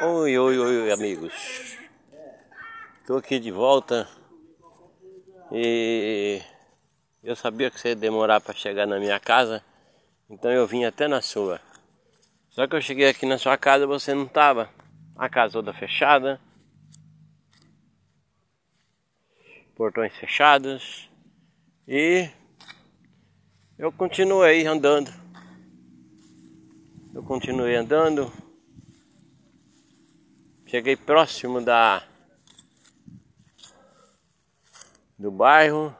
Oi, oi, oi, amigos. Estou aqui de volta e eu sabia que você ia demorar para chegar na minha casa, então eu vim até na sua. Só que eu cheguei aqui na sua casa você não estava. A casa toda fechada, portões fechados e eu continuei andando. Eu continuei andando. Cheguei próximo da do bairro.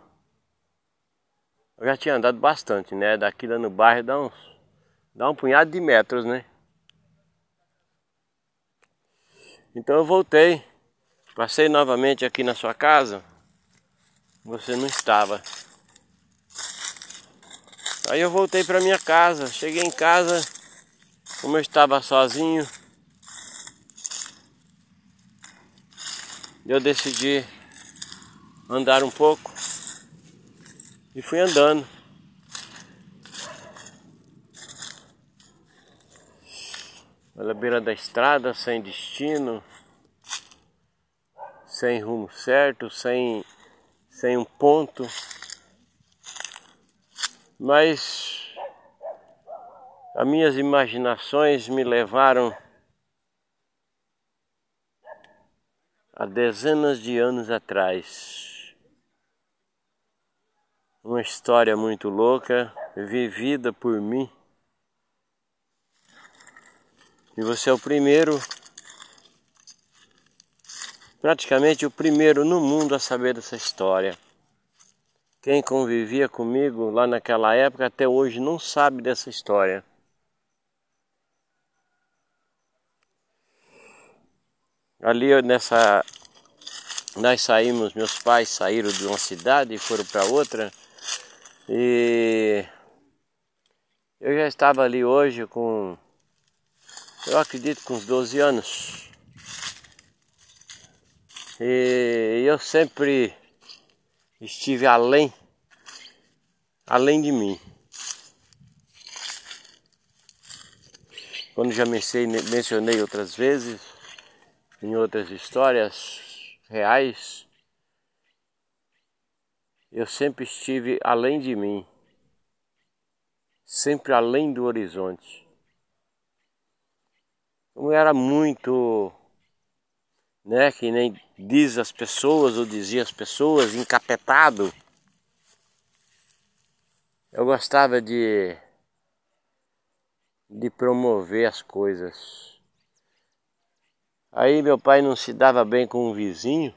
Eu já tinha andado bastante, né? Daqui lá no bairro dá uns dá um punhado de metros, né? Então eu voltei. Passei novamente aqui na sua casa. Você não estava. Aí eu voltei para minha casa. Cheguei em casa, como eu estava sozinho, eu decidi andar um pouco e fui andando. Pela beira da estrada, sem destino, sem rumo certo, sem, sem um ponto. Mas as minhas imaginações me levaram há dezenas de anos atrás. Uma história muito louca, vivida por mim. E você é o primeiro, praticamente o primeiro no mundo a saber dessa história. Quem convivia comigo lá naquela época até hoje não sabe dessa história. Ali nessa nós saímos, meus pais saíram de uma cidade e foram para outra. E eu já estava ali hoje com eu acredito com uns 12 anos. E eu sempre estive além além de mim. Quando já mencionei outras vezes, em outras histórias reais, eu sempre estive além de mim, sempre além do horizonte. Eu era muito, né, que nem diz as pessoas ou dizia as pessoas, encapetado. Eu gostava de de promover as coisas. Aí meu pai não se dava bem com um vizinho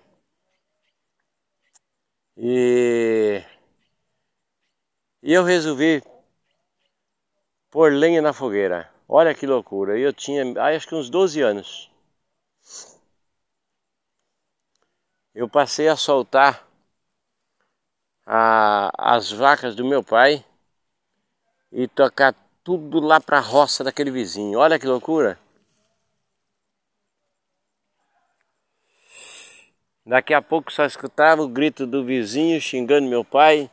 e, e eu resolvi pôr lenha na fogueira. Olha que loucura. Eu tinha acho que uns 12 anos. Eu passei a soltar a, as vacas do meu pai e tocar tudo lá para a roça daquele vizinho. Olha que loucura. Daqui a pouco só escutava o grito do vizinho xingando meu pai.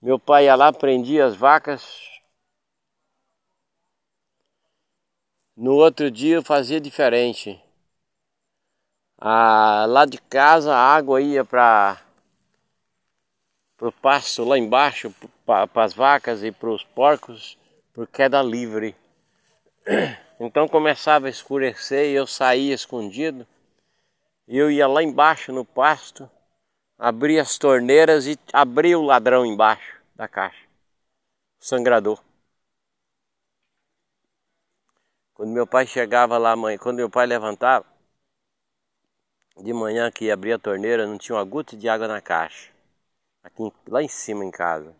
Meu pai ia lá, prendia as vacas. No outro dia eu fazia diferente. Ah, lá de casa a água ia para o pasto lá embaixo, para as vacas e para os porcos, por queda livre. Então começava a escurecer e eu saía escondido eu ia lá embaixo no pasto, abria as torneiras e abria o ladrão embaixo da caixa, sangrador. Quando meu pai chegava lá, mãe, quando meu pai levantava, de manhã que abria a torneira, não tinha uma gota de água na caixa, aqui lá em cima em casa.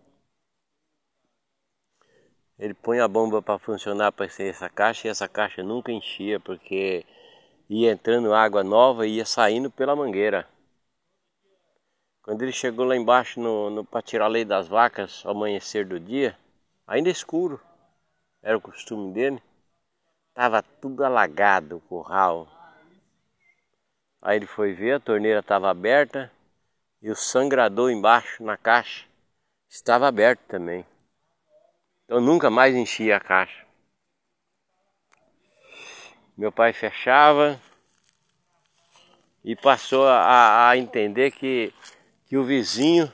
Ele põe a bomba para funcionar para essa caixa e essa caixa nunca enchia porque ia entrando água nova e ia saindo pela mangueira. Quando ele chegou lá embaixo no, no para tirar a lei das vacas ao amanhecer do dia, ainda escuro, era o costume dele, estava tudo alagado o curral. Aí ele foi ver, a torneira estava aberta e o sangrador embaixo na caixa estava aberto também. Então nunca mais enchia a caixa. Meu pai fechava e passou a, a entender que, que o vizinho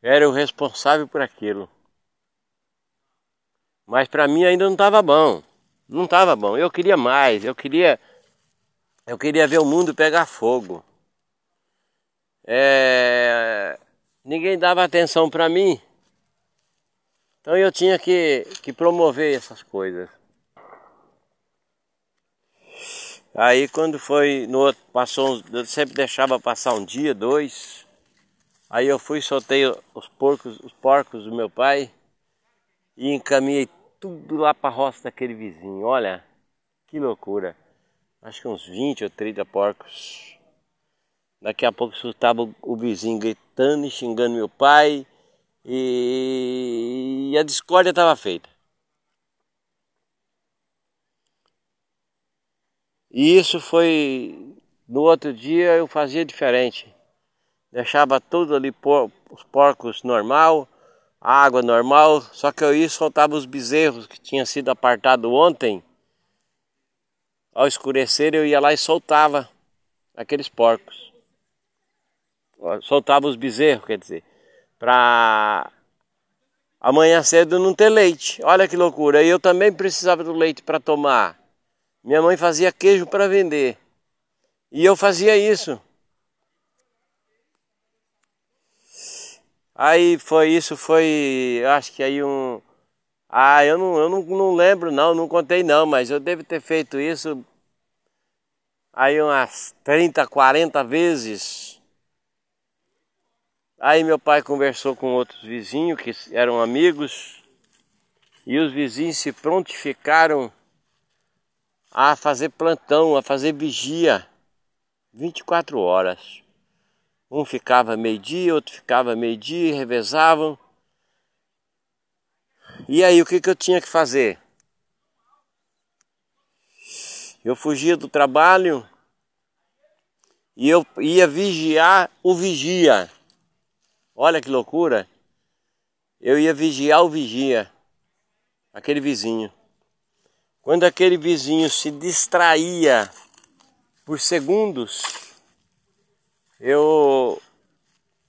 era o responsável por aquilo. Mas para mim ainda não estava bom. Não estava bom. Eu queria mais. Eu queria, eu queria ver o mundo pegar fogo. É, ninguém dava atenção para mim. Então eu tinha que, que promover essas coisas. Aí quando foi no outro, passou eu sempre deixava passar um dia, dois. Aí eu fui, soltei os porcos, os porcos do meu pai e encaminhei tudo lá para a roça daquele vizinho. Olha, que loucura. Acho que uns 20 ou 30 porcos. Daqui a pouco escutava o vizinho gritando e xingando meu pai. E, e a discórdia estava feita. E isso foi. No outro dia eu fazia diferente. Deixava tudo ali, por, os porcos normal, água normal, só que eu ia soltava os bezerros que tinham sido apartados ontem. Ao escurecer eu ia lá e soltava aqueles porcos. Soltava os bezerros, quer dizer, para amanhã cedo não ter leite. Olha que loucura. E eu também precisava do leite para tomar. Minha mãe fazia queijo para vender. E eu fazia isso. Aí foi isso, foi, acho que aí um. Ah, eu não, eu não, não lembro não, não contei não, mas eu devo ter feito isso aí umas 30, 40 vezes. Aí meu pai conversou com outros vizinhos que eram amigos e os vizinhos se prontificaram a fazer plantão, a fazer vigia 24 horas. Um ficava meio-dia, outro ficava meio-dia, revezavam. E aí o que, que eu tinha que fazer? Eu fugia do trabalho e eu ia vigiar o vigia. Olha que loucura! Eu ia vigiar o vigia, aquele vizinho. Quando aquele vizinho se distraía por segundos, eu,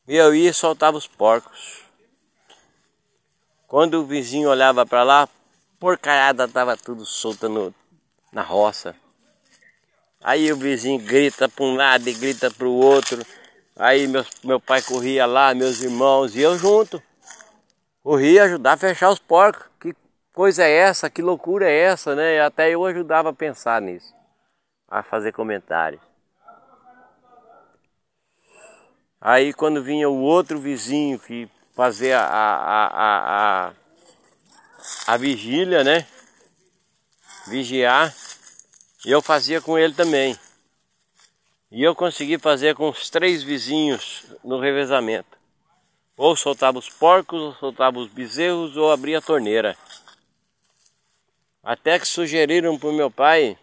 eu ia e soltava os porcos. Quando o vizinho olhava para lá, porcaiada estava tudo solta no, na roça. Aí o vizinho grita para um lado e grita para o outro. Aí meu, meu pai corria lá, meus irmãos, e eu junto. Corria ajudar a fechar os porcos. Coisa é essa? Que loucura é essa, né? Até eu ajudava a pensar nisso, a fazer comentários. Aí quando vinha o outro vizinho que fazia a, a, a, a, a vigília, né? Vigiar, eu fazia com ele também. E eu consegui fazer com os três vizinhos no revezamento. Ou soltava os porcos, ou soltava os bezerros, ou abria a torneira. Até que sugeriram para o meu pai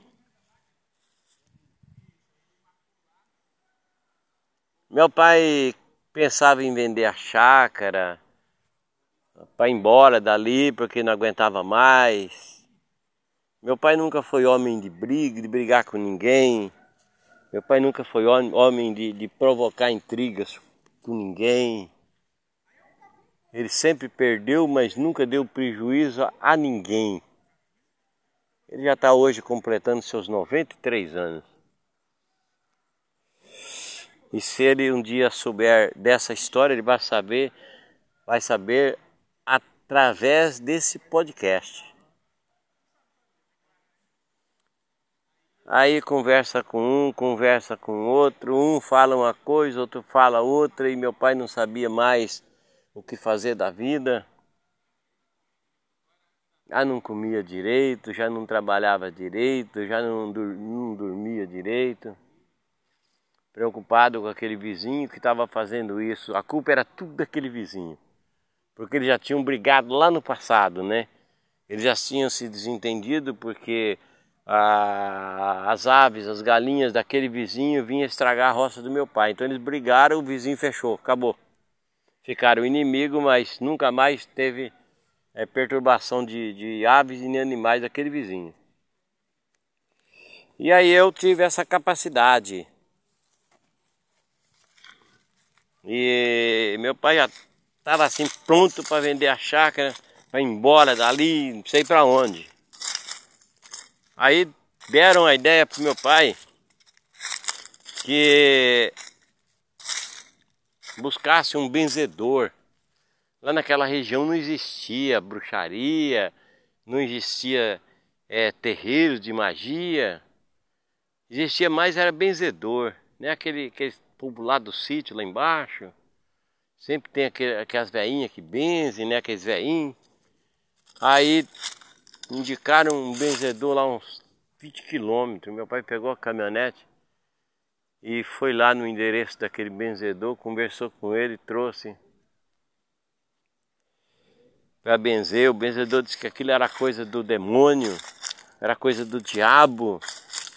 Meu pai pensava em vender a chácara para ir embora dali porque não aguentava mais. Meu pai nunca foi homem de briga, de brigar com ninguém. Meu pai nunca foi homem de, de provocar intrigas com ninguém. Ele sempre perdeu, mas nunca deu prejuízo a ninguém. Ele já está hoje completando seus 93 anos. E se ele um dia souber dessa história, ele vai saber, vai saber através desse podcast. Aí conversa com um, conversa com outro, um fala uma coisa, outro fala outra, e meu pai não sabia mais o que fazer da vida. Já não comia direito, já não trabalhava direito, já não, não dormia direito preocupado com aquele vizinho que estava fazendo isso. A culpa era tudo daquele vizinho, porque eles já tinham brigado lá no passado, né? Eles já tinham se desentendido porque a, as aves, as galinhas daquele vizinho vinham estragar a roça do meu pai. Então eles brigaram, o vizinho fechou, acabou. Ficaram inimigo, mas nunca mais teve é, perturbação de, de aves e animais daquele vizinho. E aí eu tive essa capacidade. E meu pai já estava assim pronto para vender a chácara, para ir embora dali, não sei para onde. Aí deram a ideia pro meu pai que buscasse um benzedor. Lá naquela região não existia bruxaria, não existia é, terreiros de magia. Existia mais, era benzedor, né? Aquele, aquele povo lá do sítio, lá embaixo. Sempre tem aquele, aquelas veinhas que benzem, né? Aqueles veinhos. Aí indicaram um benzedor lá uns 20 quilômetros. Meu pai pegou a caminhonete e foi lá no endereço daquele benzedor, conversou com ele, trouxe para benzer. O benzedor disse que aquilo era coisa do demônio, era coisa do diabo,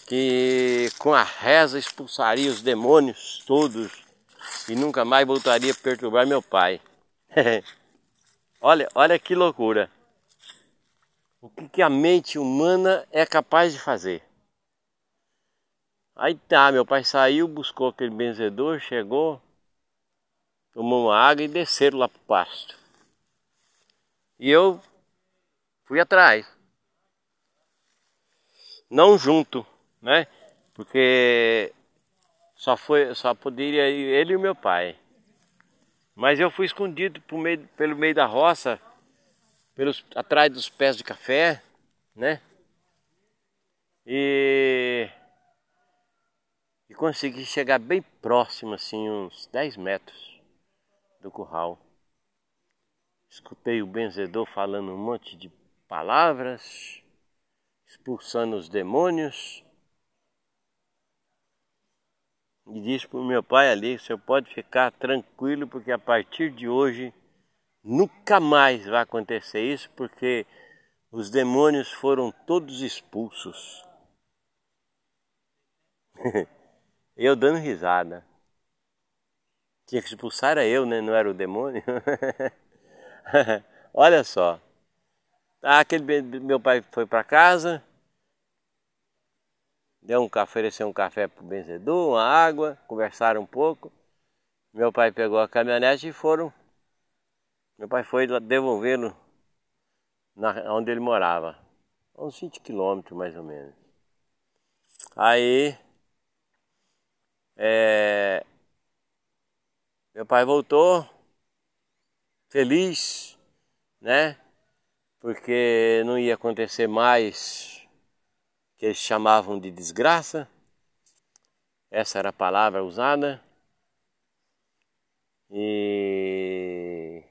que com a reza expulsaria os demônios todos e nunca mais voltaria a perturbar meu pai. olha, olha que loucura. O que, que a mente humana é capaz de fazer? Aí tá, meu pai saiu, buscou aquele benzedor, chegou, tomou uma água e desceram lá pro pasto. E eu fui atrás. Não junto, né? Porque só foi, só poderia ir ele e o meu pai. Mas eu fui escondido meio, pelo meio da roça, pelos, atrás dos pés de café, né? E e consegui chegar bem próximo, assim, uns 10 metros do curral. Escutei o benzedor falando um monte de palavras, expulsando os demônios. E disse para o meu pai ali: o senhor pode ficar tranquilo, porque a partir de hoje nunca mais vai acontecer isso, porque os demônios foram todos expulsos. Eu dando risada. Tinha que expulsar era eu, né? Não era o demônio. Olha só. Ah, aquele meu pai foi para casa, deu um café, ofereceu um café pro benzedor, uma água, conversaram um pouco. Meu pai pegou a caminhonete e foram. Meu pai foi devolvê-lo onde ele morava, uns 20 quilômetros mais ou menos. Aí é... Meu pai voltou feliz, né? Porque não ia acontecer mais que eles chamavam de desgraça. Essa era a palavra usada. E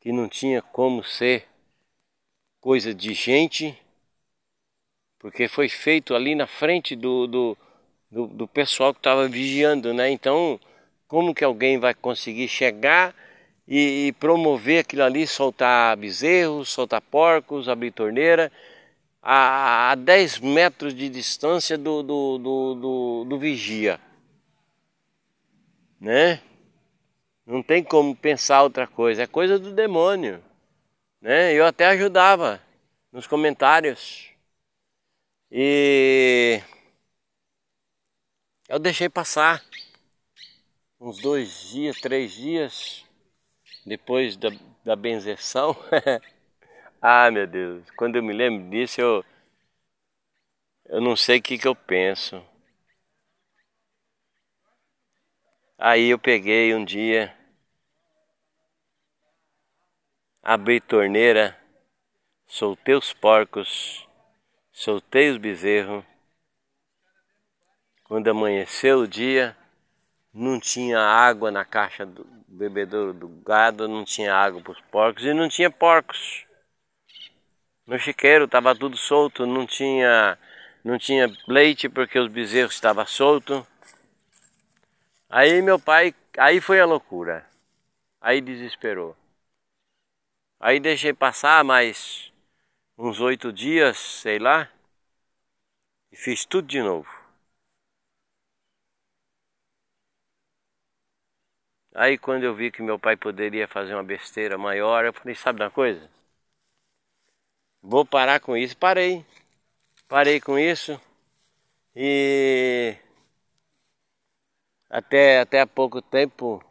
que não tinha como ser coisa de gente, porque foi feito ali na frente do, do do, do pessoal que estava vigiando, né? Então, como que alguém vai conseguir chegar e, promover aquilo ali, soltar bezerros, soltar porcos, abrir torneira, a, a 10 metros de distância do, do, do, do, do vigia, né? Não tem como pensar outra coisa, é coisa do demônio, né? Eu até ajudava nos comentários. E eu deixei passar uns dois dias, três dias depois da, da benzeção. ah, meu Deus, quando eu me lembro disso, eu, eu não sei o que, que eu penso. Aí eu peguei um dia, abri torneira, soltei os porcos, soltei os bezerros quando amanheceu o dia, não tinha água na caixa do bebedouro do gado, não tinha água para os porcos e não tinha porcos. No chiqueiro estava tudo solto, não tinha, não tinha leite porque os bezerros estavam soltos. Aí meu pai, aí foi a loucura. Aí desesperou. Aí deixei passar mais uns oito dias, sei lá, e fiz tudo de novo. Aí quando eu vi que meu pai poderia fazer uma besteira maior, eu falei, sabe uma coisa? Vou parar com isso. Parei. Parei com isso. E até, até há pouco tempo,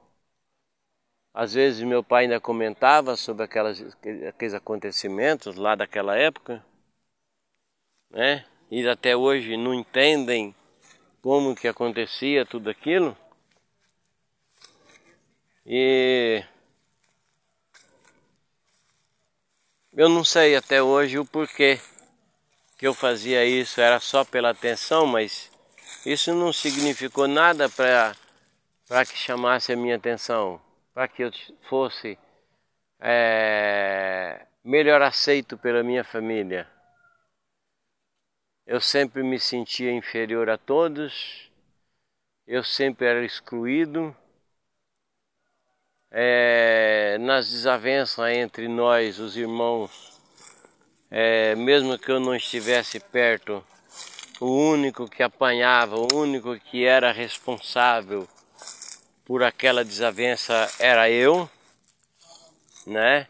às vezes meu pai ainda comentava sobre aquelas, aqueles acontecimentos lá daquela época, né? E até hoje não entendem como que acontecia tudo aquilo. E eu não sei até hoje o porquê que eu fazia isso, era só pela atenção, mas isso não significou nada para que chamasse a minha atenção, para que eu fosse é, melhor aceito pela minha família. Eu sempre me sentia inferior a todos, eu sempre era excluído. É, nas desavenças entre nós, os irmãos, é, mesmo que eu não estivesse perto, o único que apanhava, o único que era responsável por aquela desavença era eu, né?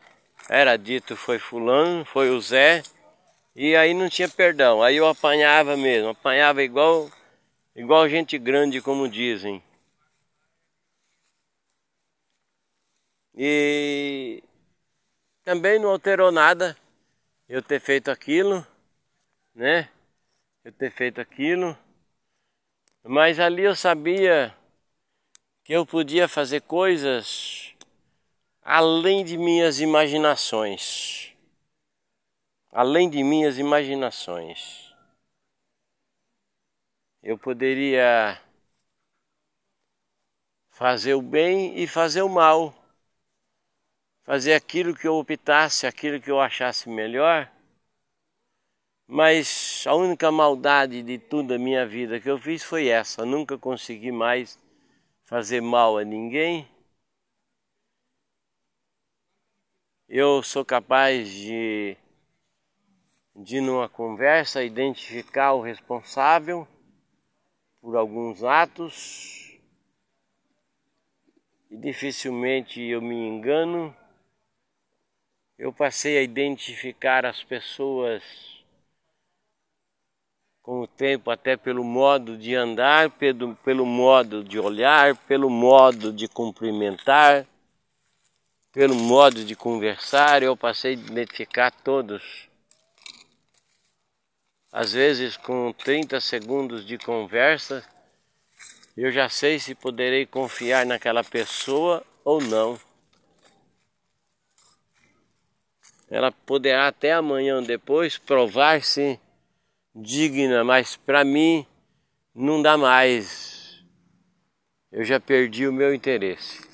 Era dito foi fulano, foi o Zé, e aí não tinha perdão. Aí eu apanhava mesmo, apanhava igual igual gente grande, como dizem. E também não alterou nada eu ter feito aquilo, né? Eu ter feito aquilo. Mas ali eu sabia que eu podia fazer coisas além de minhas imaginações. Além de minhas imaginações. Eu poderia fazer o bem e fazer o mal fazer aquilo que eu optasse, aquilo que eu achasse melhor. Mas a única maldade de toda a minha vida que eu fiz foi essa. Nunca consegui mais fazer mal a ninguém. Eu sou capaz de, de numa conversa, identificar o responsável por alguns atos e dificilmente eu me engano eu passei a identificar as pessoas com o tempo, até pelo modo de andar, pelo, pelo modo de olhar, pelo modo de cumprimentar, pelo modo de conversar, eu passei a identificar todos. Às vezes, com 30 segundos de conversa, eu já sei se poderei confiar naquela pessoa ou não. Ela poderá até amanhã depois provar-se digna, mas para mim não dá mais. Eu já perdi o meu interesse.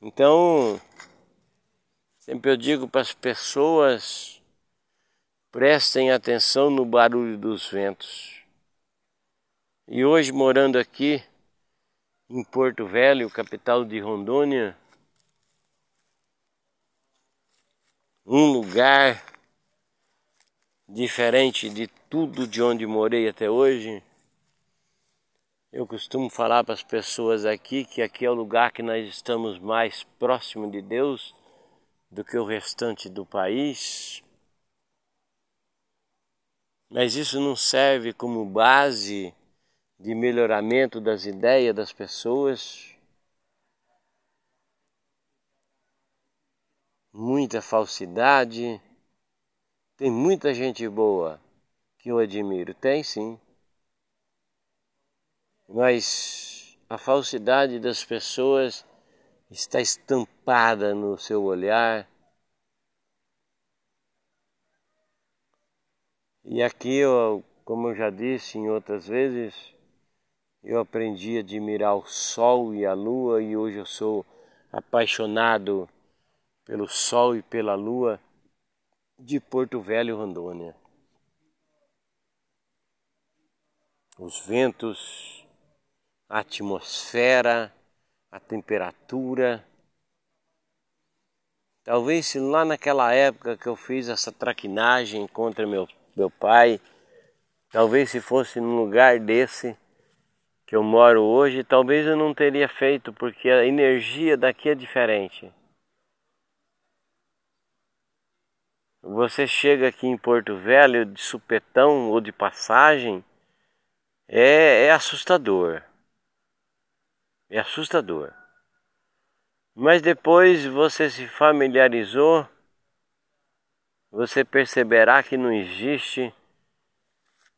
Então, sempre eu digo para as pessoas: prestem atenção no barulho dos ventos. E hoje, morando aqui em Porto Velho, capital de Rondônia, um lugar diferente de tudo de onde morei até hoje. Eu costumo falar para as pessoas aqui que aqui é o lugar que nós estamos mais próximo de Deus do que o restante do país. Mas isso não serve como base de melhoramento das ideias das pessoas. Muita falsidade. Tem muita gente boa que eu admiro, tem sim. Mas a falsidade das pessoas está estampada no seu olhar. E aqui, eu, como eu já disse em outras vezes, eu aprendi a admirar o sol e a lua e hoje eu sou apaixonado pelo sol e pela lua de Porto Velho, Rondônia. Os ventos, a atmosfera, a temperatura. Talvez se lá naquela época que eu fiz essa traquinagem contra meu, meu pai, talvez se fosse num lugar desse que eu moro hoje, talvez eu não teria feito, porque a energia daqui é diferente. Você chega aqui em Porto Velho de supetão ou de passagem, é, é assustador. É assustador. Mas depois você se familiarizou, você perceberá que não existe,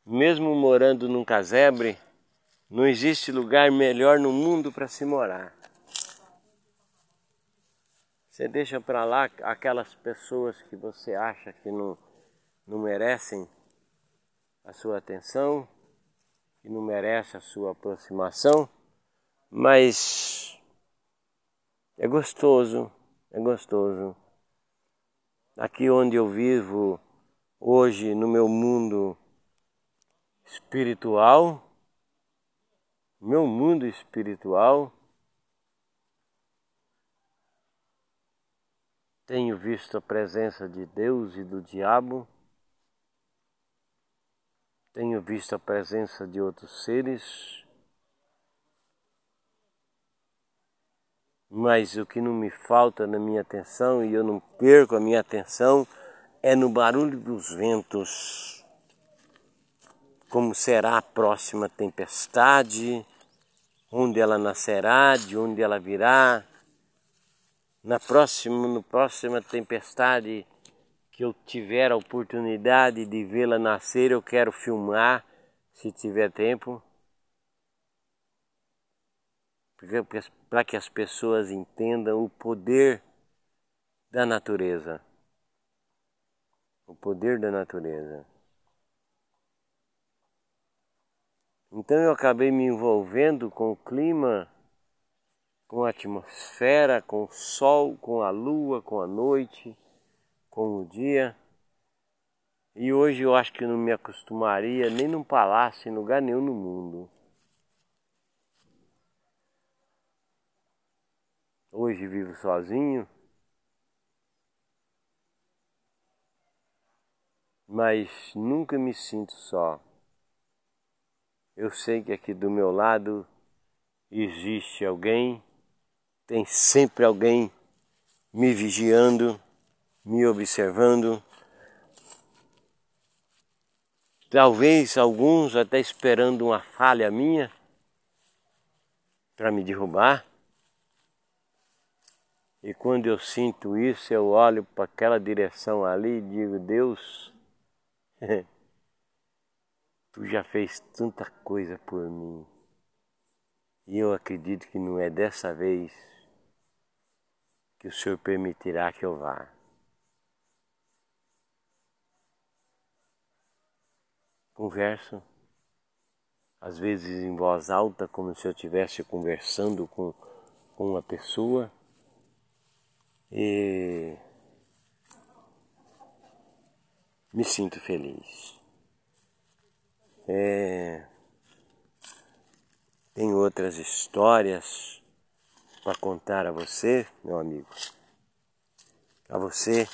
mesmo morando num casebre, não existe lugar melhor no mundo para se morar. Você deixa para lá aquelas pessoas que você acha que não, não merecem a sua atenção, que não merecem a sua aproximação, mas é gostoso, é gostoso. Aqui onde eu vivo hoje no meu mundo espiritual, meu mundo espiritual, tenho visto a presença de Deus e do diabo, tenho visto a presença de outros seres, mas o que não me falta na minha atenção e eu não perco a minha atenção é no barulho dos ventos. Como será a próxima tempestade? onde ela nascerá, de onde ela virá. Na próxima, no próxima tempestade que eu tiver a oportunidade de vê-la nascer, eu quero filmar, se tiver tempo, para que as pessoas entendam o poder da natureza. O poder da natureza. Então eu acabei me envolvendo com o clima, com a atmosfera, com o sol, com a lua, com a noite, com o dia. E hoje eu acho que não me acostumaria nem num palácio, em lugar nenhum no mundo. Hoje vivo sozinho, mas nunca me sinto só. Eu sei que aqui do meu lado existe alguém, tem sempre alguém me vigiando, me observando. Talvez alguns até esperando uma falha minha para me derrubar. E quando eu sinto isso, eu olho para aquela direção ali e digo: Deus, Tu já fez tanta coisa por mim. E eu acredito que não é dessa vez que o Senhor permitirá que eu vá. Converso, às vezes em voz alta, como se eu estivesse conversando com, com uma pessoa. E me sinto feliz. É, tem outras histórias para contar a você, meu amigo, a você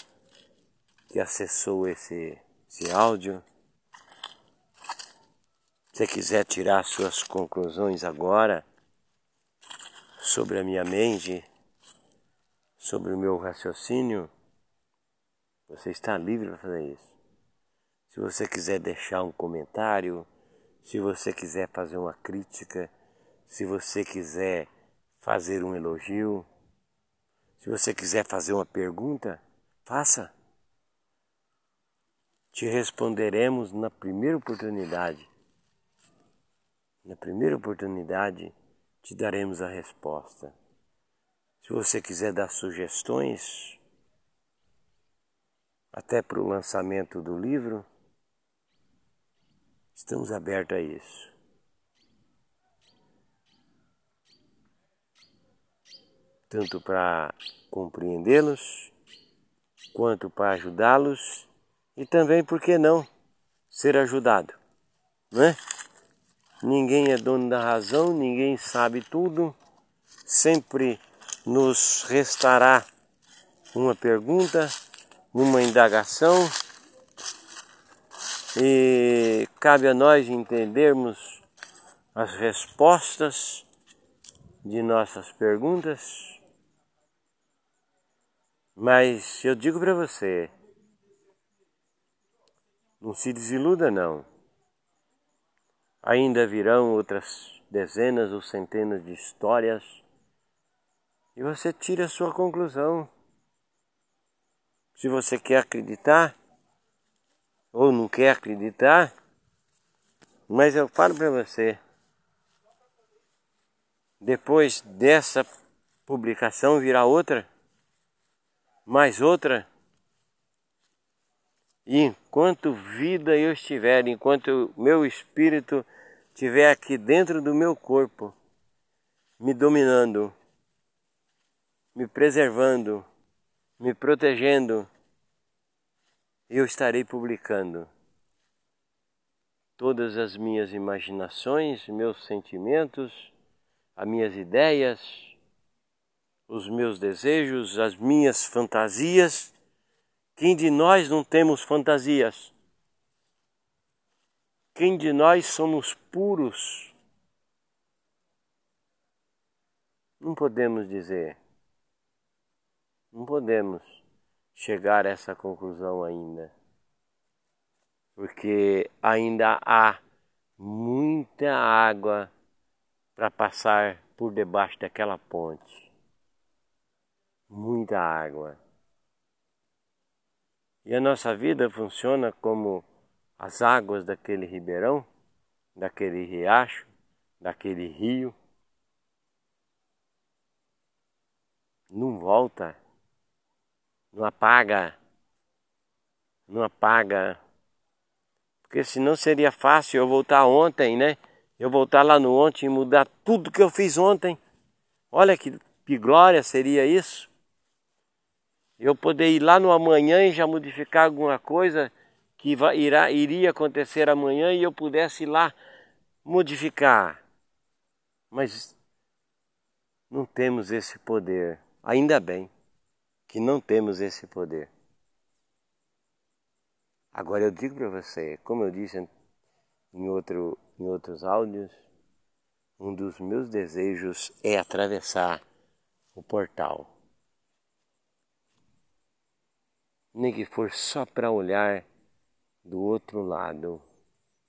que acessou esse, esse áudio. Se quiser tirar suas conclusões agora sobre a minha mente, sobre o meu raciocínio, você está livre para fazer isso. Se você quiser deixar um comentário, se você quiser fazer uma crítica, se você quiser fazer um elogio, se você quiser fazer uma pergunta, faça. Te responderemos na primeira oportunidade. Na primeira oportunidade, te daremos a resposta. Se você quiser dar sugestões, até para o lançamento do livro, Estamos abertos a isso. Tanto para compreendê-los, quanto para ajudá-los e também, por que não, ser ajudado, não é? Ninguém é dono da razão, ninguém sabe tudo, sempre nos restará uma pergunta, uma indagação e cabe a nós entendermos as respostas de nossas perguntas. Mas eu digo para você, não se desiluda não. Ainda virão outras dezenas ou centenas de histórias e você tira a sua conclusão. Se você quer acreditar ou não quer acreditar, mas eu falo para você, depois dessa publicação virá outra, mais outra, e enquanto vida eu estiver, enquanto meu espírito estiver aqui dentro do meu corpo, me dominando, me preservando, me protegendo, eu estarei publicando todas as minhas imaginações, meus sentimentos, as minhas ideias, os meus desejos, as minhas fantasias quem de nós não temos fantasias? Quem de nós somos puros? Não podemos dizer. Não podemos chegar a essa conclusão ainda. Porque ainda há muita água para passar por debaixo daquela ponte. Muita água. E a nossa vida funciona como as águas daquele ribeirão, daquele riacho, daquele rio. Não volta, não apaga, não apaga. Porque senão seria fácil eu voltar ontem, né? Eu voltar lá no ontem e mudar tudo que eu fiz ontem. Olha que, que glória seria isso eu poder ir lá no amanhã e já modificar alguma coisa que irá, iria acontecer amanhã e eu pudesse ir lá modificar. Mas não temos esse poder. Ainda bem que não temos esse poder. Agora eu digo para você, como eu disse em, outro, em outros áudios, um dos meus desejos é atravessar o portal nem que for só para olhar do outro lado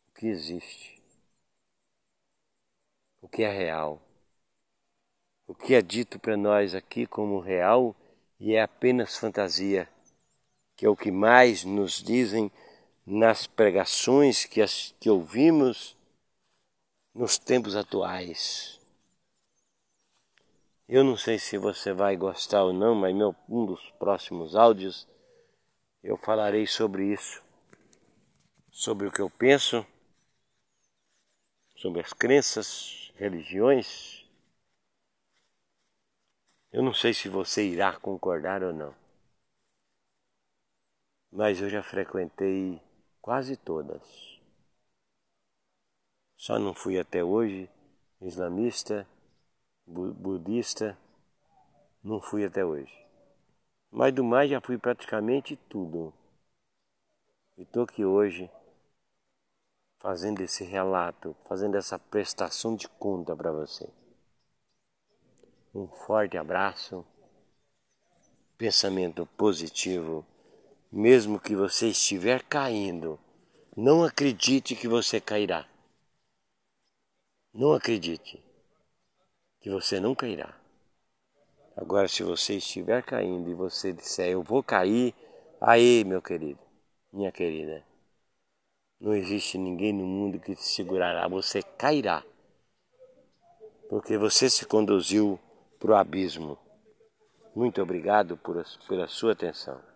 o que existe, o que é real, o que é dito para nós aqui como real e é apenas fantasia, que é o que mais nos dizem nas pregações que, as, que ouvimos nos tempos atuais. Eu não sei se você vai gostar ou não, mas meu, um dos próximos áudios eu falarei sobre isso, sobre o que eu penso, sobre as crenças, religiões. Eu não sei se você irá concordar ou não, mas eu já frequentei quase todas. Só não fui até hoje islamista, budista, não fui até hoje. Mas do mais já fui praticamente tudo. E estou aqui hoje fazendo esse relato, fazendo essa prestação de conta para você. Um forte abraço, pensamento positivo, mesmo que você estiver caindo, não acredite que você cairá. Não acredite que você não cairá. Agora, se você estiver caindo e você disser eu vou cair, aí, meu querido, minha querida, não existe ninguém no mundo que te segurará, você cairá, porque você se conduziu para o abismo. Muito obrigado por, pela sua atenção.